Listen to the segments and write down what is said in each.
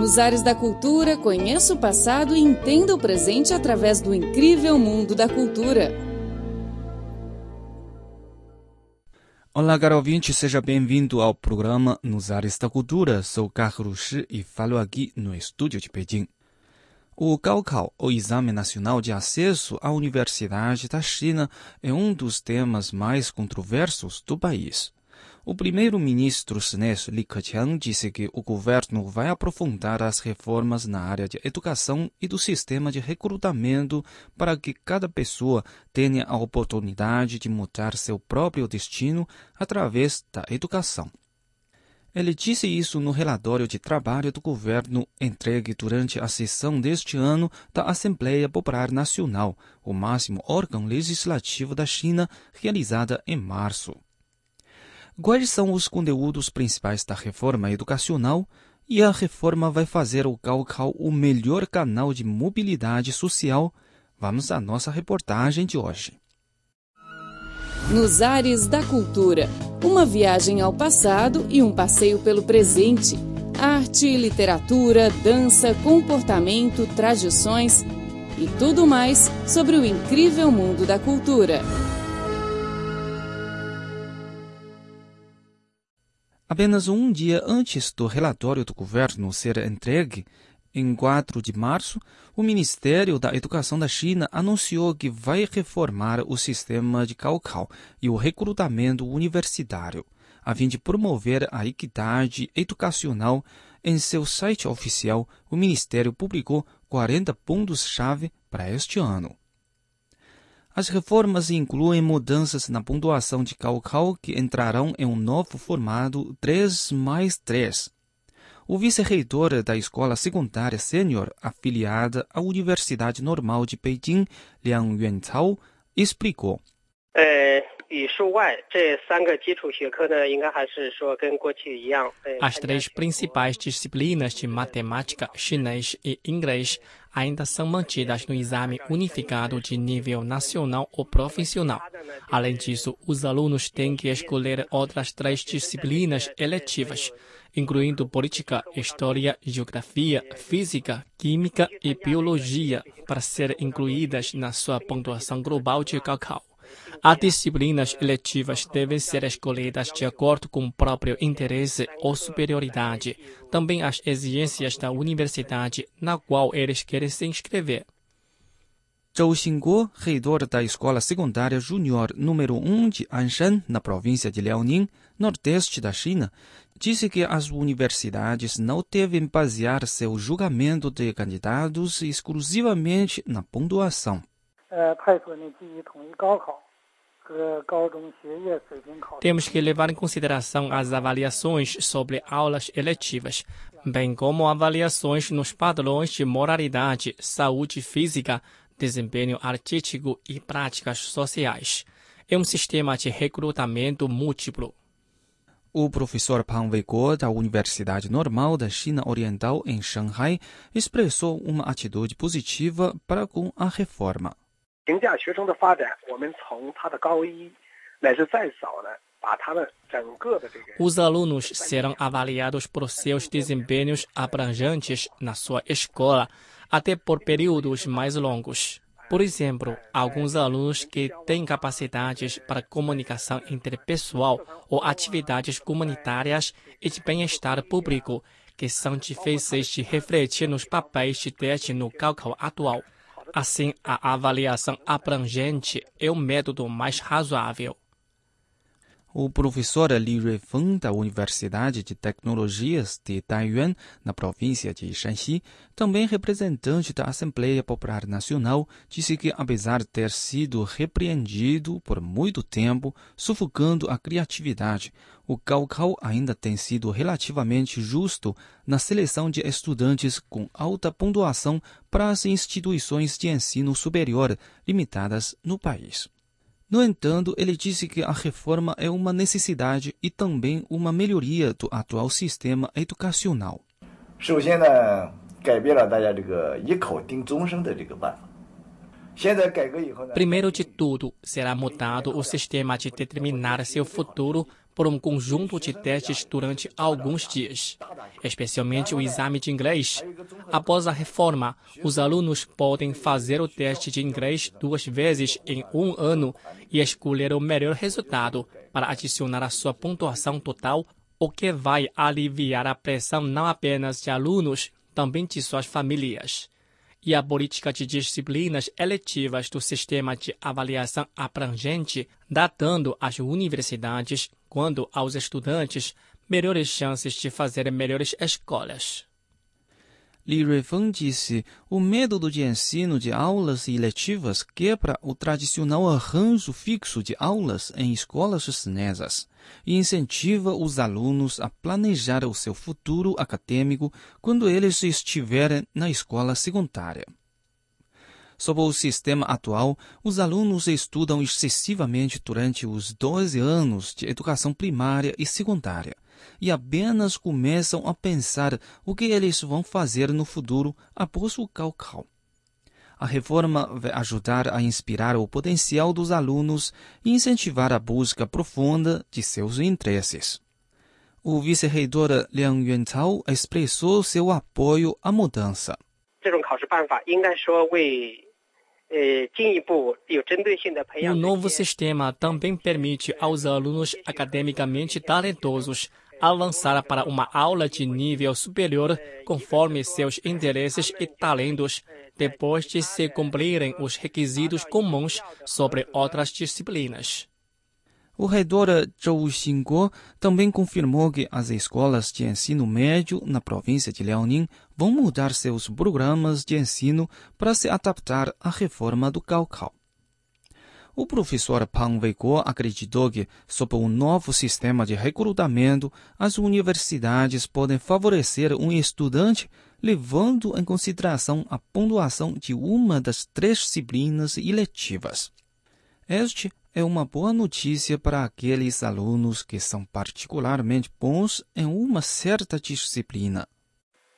Nos ares da cultura, conheça o passado e entenda o presente através do incrível mundo da cultura. Olá, caro ouvinte, seja bem-vindo ao programa Nos Ares da Cultura. Sou Carlos Shi e falo aqui no estúdio de Pequim. O Gaokao, o Exame Nacional de Acesso à Universidade da China, é um dos temas mais controversos do país. O primeiro-ministro chinês Li Keqiang disse que o governo vai aprofundar as reformas na área de educação e do sistema de recrutamento para que cada pessoa tenha a oportunidade de mudar seu próprio destino através da educação. Ele disse isso no relatório de trabalho do governo entregue durante a sessão deste ano da Assembleia Popular Nacional, o máximo órgão legislativo da China, realizada em março. Quais são os conteúdos principais da reforma educacional? E a reforma vai fazer o Gaokao o melhor canal de mobilidade social? Vamos à nossa reportagem de hoje. Nos ares da cultura, uma viagem ao passado e um passeio pelo presente. Arte, literatura, dança, comportamento, tradições e tudo mais sobre o incrível mundo da cultura. Apenas um dia antes do relatório do governo ser entregue, em 4 de março, o Ministério da Educação da China anunciou que vai reformar o sistema de Gaokao e o recrutamento universitário, a fim de promover a equidade educacional. Em seu site oficial, o Ministério publicou 40 pontos-chave para este ano. As reformas incluem mudanças na pontuação de Gaokao que entrarão em um novo formato 3 mais 3. O vice-reitor da escola secundária sênior afiliada à Universidade Normal de Beijing, Liang Yuanzhao, explicou. É, as três principais disciplinas de matemática, chinês e inglês ainda são mantidas no exame unificado de nível nacional ou profissional. Além disso, os alunos têm que escolher outras três disciplinas eletivas, incluindo política, história, geografia, física, química e biologia, para serem incluídas na sua pontuação global de Gaokao. As disciplinas eletivas devem ser escolhidas de acordo com o próprio interesse ou superioridade, também as exigências da universidade na qual eles querem se inscrever. Zhou Xinguo, reitor da Escola Secundária Júnior número 1 de Anshan, na província de Liaoning, nordeste da China, disse que as universidades não devem basear seu julgamento de candidatos exclusivamente na pontuação. Temos que levar em consideração as avaliações sobre aulas eletivas, bem como avaliações nos padrões de moralidade, saúde física, desempenho artístico e práticas sociais. É um sistema de recrutamento múltiplo. O professor Pan Weiguo, da Universidade Normal da China Oriental em Shanghai, expressou uma atitude positiva para com a reforma. Os alunos serão avaliados por seus desempenhos abrangentes na sua escola, até por períodos mais longos. Por exemplo, alguns alunos que têm capacidades para comunicação interpessoal ou atividades comunitárias e de bem-estar público, que são difíceis de refletir nos papéis de teste no cálculo atual. Assim, a avaliação abrangente é o método mais razoável. O professor Li Ruifeng, da Universidade de Tecnologias de Taiyuan, na província de Shanxi, também representante da Assembleia Popular Nacional, disse que, apesar de ter sido repreendido por muito tempo, sufocando a criatividade, o Gaokao ainda tem sido relativamente justo na seleção de estudantes com alta pontuação para as instituições de ensino superior limitadas no país. No entanto, ele disse que a reforma é uma necessidade e também uma melhoria do atual sistema educacional. Primeiro de tudo, será mudado o sistema de determinar seu futuro por um conjunto de testes durante alguns dias, especialmente o exame de inglês. Após a reforma, os alunos podem fazer o teste de inglês duas vezes em um ano e escolher o melhor resultado para adicionar à sua pontuação total, o que vai aliviar a pressão não apenas de alunos, também de suas famílias e a política de disciplinas eletivas do sistema de avaliação abrangente, datando às universidades, quando aos estudantes, melhores chances de fazer melhores escolhas. Li Ruifeng disse: o método de ensino de aulas eletivas quebra o tradicional arranjo fixo de aulas em escolas chinesas e incentiva os alunos a planejar o seu futuro acadêmico quando eles estiverem na escola secundária. Sob o sistema atual, os alunos estudam excessivamente durante os 12 anos de educação primária e secundária e apenas começam a pensar o que eles vão fazer no futuro após o Gaokao. A reforma vai ajudar a inspirar o potencial dos alunos e incentivar a busca profunda de seus interesses. O vice-reitor Liang Yuantao expressou seu apoio à mudança. O novo sistema também permite aos alunos academicamente talentosos avançar para uma aula de nível superior conforme seus interesses e talentos, depois de se cumprirem os requisitos comuns sobre outras disciplinas. O reitor Zhou Xinguo também confirmou que as escolas de ensino médio na província de Liaoning vão mudar seus programas de ensino para se adaptar à reforma do Gaokao. O professor Pang Weiguo acreditou que, sob um novo sistema de recrutamento, as universidades podem favorecer um estudante levando em consideração a pontuação de uma das três disciplinas eletivas. Este é uma boa notícia para aqueles alunos que são particularmente bons em uma certa disciplina.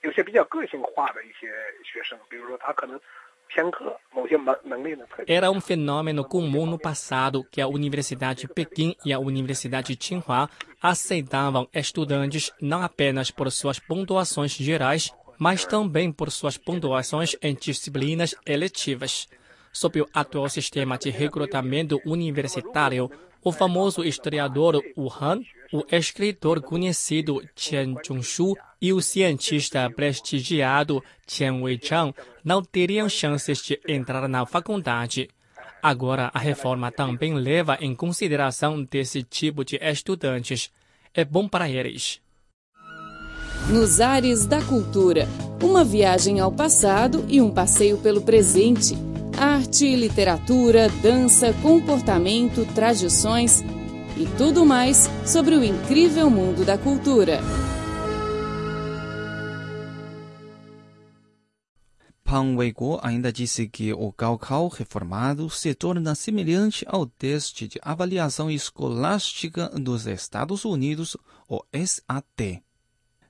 有些比较个性化的一些学生，比如说他可能 era um fenômeno comum no passado que a Universidade de Pequim e a Universidade de Tsinghua aceitavam estudantes não apenas por suas pontuações gerais, mas também por suas pontuações em disciplinas eletivas. Sob o atual sistema de recrutamento universitário, o famoso historiador Wu Han o escritor conhecido Chen Zhongshu e o cientista prestigiado Chen Weichang não teriam chances de entrar na faculdade. Agora, a reforma também leva em consideração desse tipo de estudantes. É bom para eles. Nos ares da cultura, uma viagem ao passado e um passeio pelo presente. Arte, literatura, dança, comportamento, tradições e tudo mais sobre o incrível mundo da cultura. Pan Weiguo ainda disse que o Gaokao reformado se torna semelhante ao teste de avaliação escolástica dos Estados Unidos, o SAT.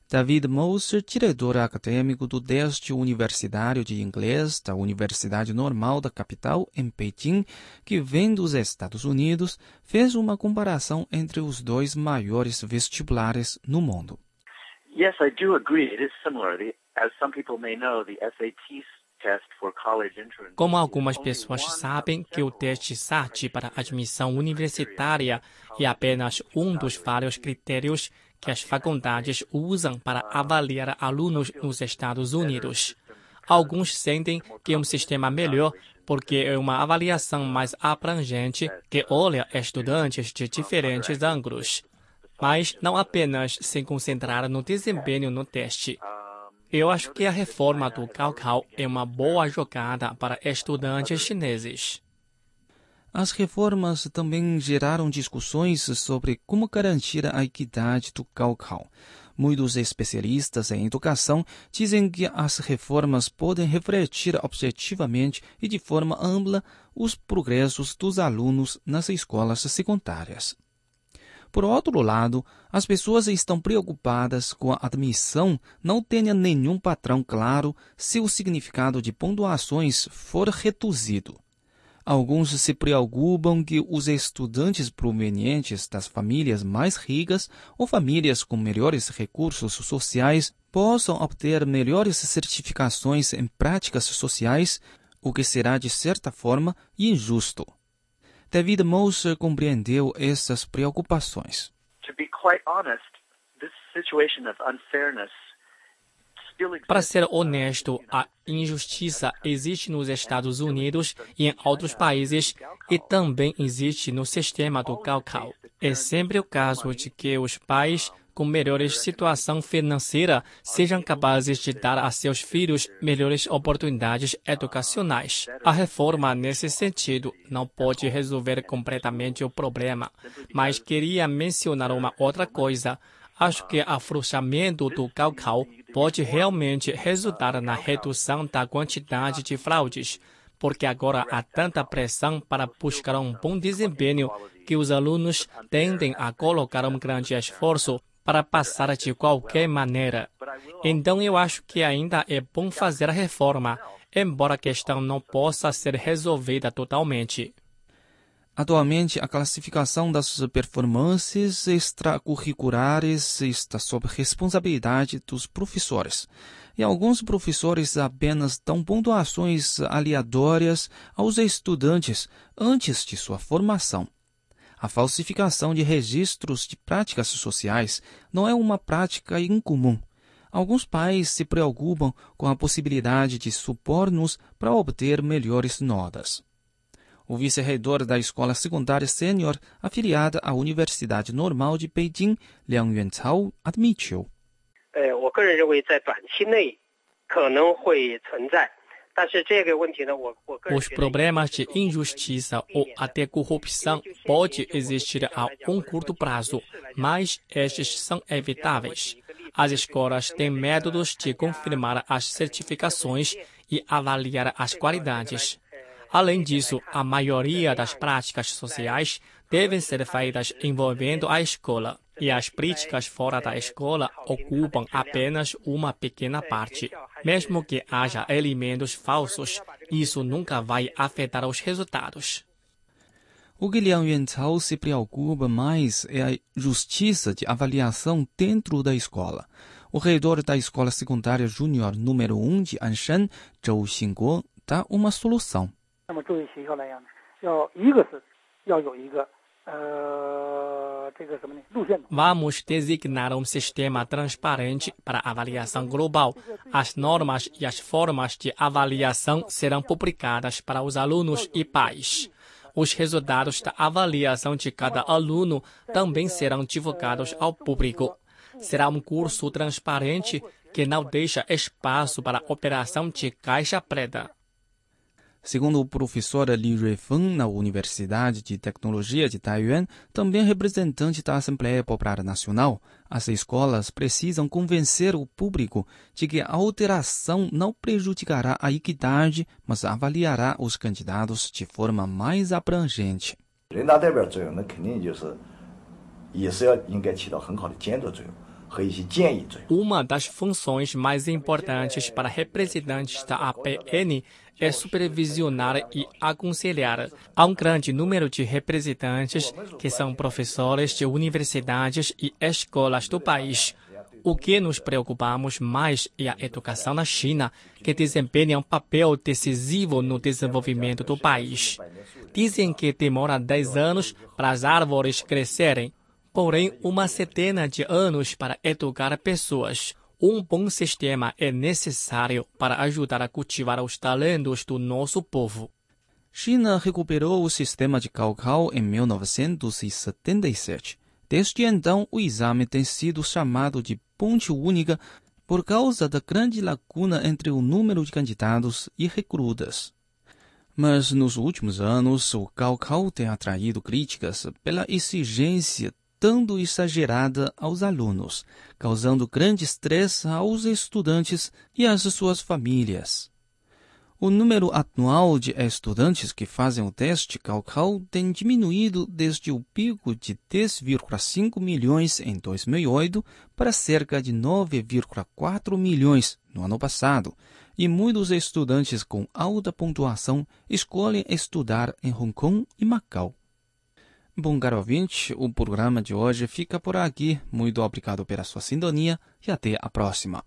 David Moser, diretor acadêmico do Teste Universitário de Inglês da Universidade Normal da capital, em Pequim, que vem dos Estados Unidos, fez uma comparação entre os dois maiores vestibulares no mundo. Yes, I do agree. It is similar. Como algumas pessoas sabem que o teste SAT para admissão universitária é apenas um dos vários critérios que as faculdades usam para avaliar alunos nos Estados Unidos. Alguns sentem que é um sistema melhor porque é uma avaliação mais abrangente que olha estudantes de diferentes ângulos, mas não apenas se concentrar no desempenho no teste. Eu acho que a reforma do Gaokao é uma boa jogada para estudantes chineses. As reformas também geraram discussões sobre como garantir a equidade do Gaokao. Muitos especialistas em educação dizem que as reformas podem refletir objetivamente e de forma ampla os progressos dos alunos nas escolas secundárias. Por outro lado, as pessoas estão preocupadas com a admissão não tenha nenhum padrão claro se o significado de pontuações for reduzido. Alguns se preocupam que os estudantes provenientes das famílias mais ricas ou famílias com melhores recursos sociais possam obter melhores certificações em práticas sociais, o que será de certa forma injusto. David Moser compreendeu essas preocupações. To be quite honest, this situation of unfairness para ser honesto, a injustiça existe nos Estados Unidos e em outros países e também existe no sistema do Cacau. É sempre o caso de que os pais com melhores situação financeira sejam capazes de dar a seus filhos melhores oportunidades educacionais. A reforma nesse sentido não pode resolver completamente o problema, mas queria mencionar uma outra coisa. Acho que afrouxamento do Cacau pode realmente resultar na redução da quantidade de fraudes, porque agora há tanta pressão para buscar um bom desempenho que os alunos tendem a colocar um grande esforço para passar de qualquer maneira. Então eu acho que ainda é bom fazer a reforma, embora a questão não possa ser resolvida totalmente. Atualmente, a classificação das performances extracurriculares está sob responsabilidade dos professores. E alguns professores apenas dão pontuações aleatórias aos estudantes antes de sua formação. A falsificação de registros de práticas sociais não é uma prática incomum. Alguns pais se preocupam com a possibilidade de supor-nos para obter melhores notas. O vice-reitor da escola secundária sênior, afiliada à Universidade Normal de Beijing, Liang Yuanchao, admitiu. Os problemas de injustiça ou até corrupção podem existir a um curto prazo, mas estes são evitáveis. As escolas têm métodos de confirmar as certificações e avaliar as qualidades. Além disso, a maioria das práticas sociais devem ser feitas envolvendo a escola, e as práticas fora da escola ocupam apenas uma pequena parte. Mesmo que haja elementos falsos, isso nunca vai afetar os resultados. O que Liang Yuanchao se preocupa mais é a justiça de avaliação dentro da escola. O reitor da Escola Secundária Júnior número 1 de Anshan, Zhou Xinguo, dá uma solução. Vamos designar um sistema transparente para avaliação global. As normas e as formas de avaliação serão publicadas para os alunos e pais. Os resultados da avaliação de cada aluno também serão divulgados ao público. Será um curso transparente que não deixa espaço para operação de caixa preta. Segundo o professor Li Ruifeng, na Universidade de Tecnologia de Taiwan, também representante da Assembleia Popular Nacional, as escolas precisam convencer o público de que a alteração não prejudicará a equidade, mas avaliará os candidatos de forma mais abrangente. Uma das funções mais importantes para representantes da APN é supervisionar e aconselhar. Há um grande número de representantes que são professores de universidades e escolas do país. O que nos preocupamos mais é a educação na China, que desempenha um papel decisivo no desenvolvimento do país. Dizem que demora 10 anos para as árvores crescerem porém uma centena de anos para educar pessoas. Um bom sistema é necessário para ajudar a cultivar os talentos do nosso povo. China recuperou o sistema de Cao em 1977. Desde então, o exame tem sido chamado de ponte única por causa da grande lacuna entre o número de candidatos e recrutas. Mas nos últimos anos, o Cao tem atraído críticas pela exigência tanto exagerada aos alunos, causando grande estresse aos estudantes e às suas famílias. O número anual de estudantes que fazem o teste Gaokao tem diminuído desde o pico de 10,5 milhões em 2008 para cerca de 9,4 milhões no ano passado, e muitos estudantes com alta pontuação escolhem estudar em Hong Kong e Macau. Bom, caro ouvinte, o programa de hoje fica por aqui. Muito obrigado pela sua sintonia e até a próxima.